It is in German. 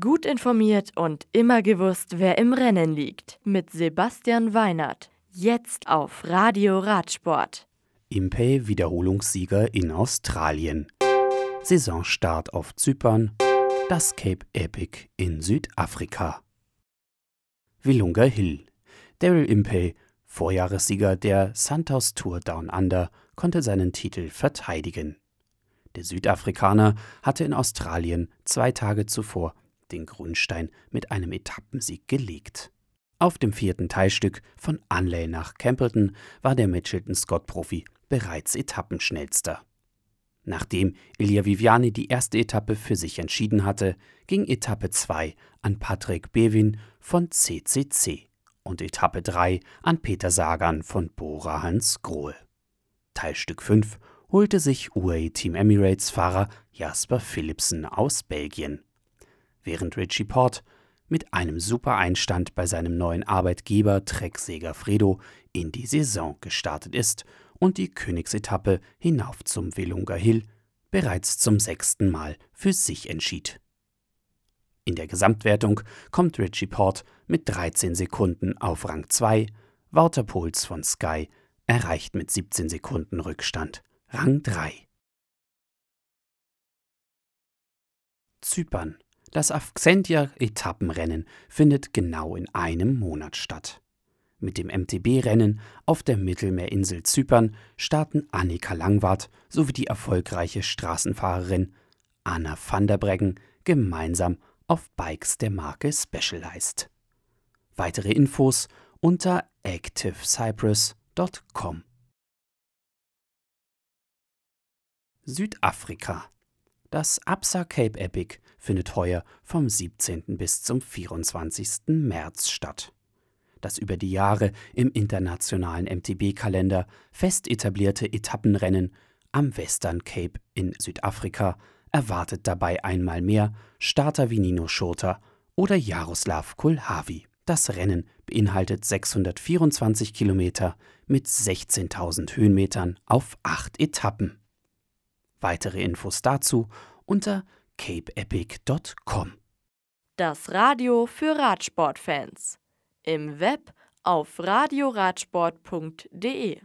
Gut informiert und immer gewusst, wer im Rennen liegt. Mit Sebastian Weinert. Jetzt auf Radio Radsport. Impey Wiederholungssieger in Australien. Saisonstart auf Zypern. Das Cape Epic in Südafrika. Willunga Hill. Daryl Impey, Vorjahressieger der Santos Tour Down Under, konnte seinen Titel verteidigen. Der Südafrikaner hatte in Australien zwei Tage zuvor den Grundstein mit einem Etappensieg gelegt. Auf dem vierten Teilstück von Unley nach Campbellton war der Mitchelton-Scott-Profi bereits Etappenschnellster. Nachdem Ilya Viviani die erste Etappe für sich entschieden hatte, ging Etappe 2 an Patrick Bewin von CCC und Etappe 3 an Peter Sagan von Bora Hans Grohe. Teilstück 5 holte sich UAE Team Emirates Fahrer Jasper Philipsen aus Belgien während Richie Port mit einem super Einstand bei seinem neuen Arbeitgeber Trek Segafredo in die Saison gestartet ist und die Königsetappe hinauf zum Velunga Hill bereits zum sechsten Mal für sich entschied. In der Gesamtwertung kommt Richie Port mit 13 Sekunden auf Rang 2, Wouter Pols von Sky erreicht mit 17 Sekunden Rückstand Rang 3. Zypern das Avxentia-Etappenrennen findet genau in einem Monat statt. Mit dem MTB-Rennen auf der Mittelmeerinsel Zypern starten Annika Langwart sowie die erfolgreiche Straßenfahrerin Anna van der Breggen gemeinsam auf Bikes der Marke Specialized. Weitere Infos unter activecyprus.com. Südafrika das Absa Cape Epic findet heuer vom 17. bis zum 24. März statt. Das über die Jahre im internationalen MTB-Kalender fest etablierte Etappenrennen am Western Cape in Südafrika erwartet dabei einmal mehr Starter wie Nino Schurter oder Jaroslav Kulhavi. Das Rennen beinhaltet 624 Kilometer mit 16.000 Höhenmetern auf acht Etappen. Weitere Infos dazu unter capeepic.com. Das Radio für Radsportfans. Im Web auf radioradsport.de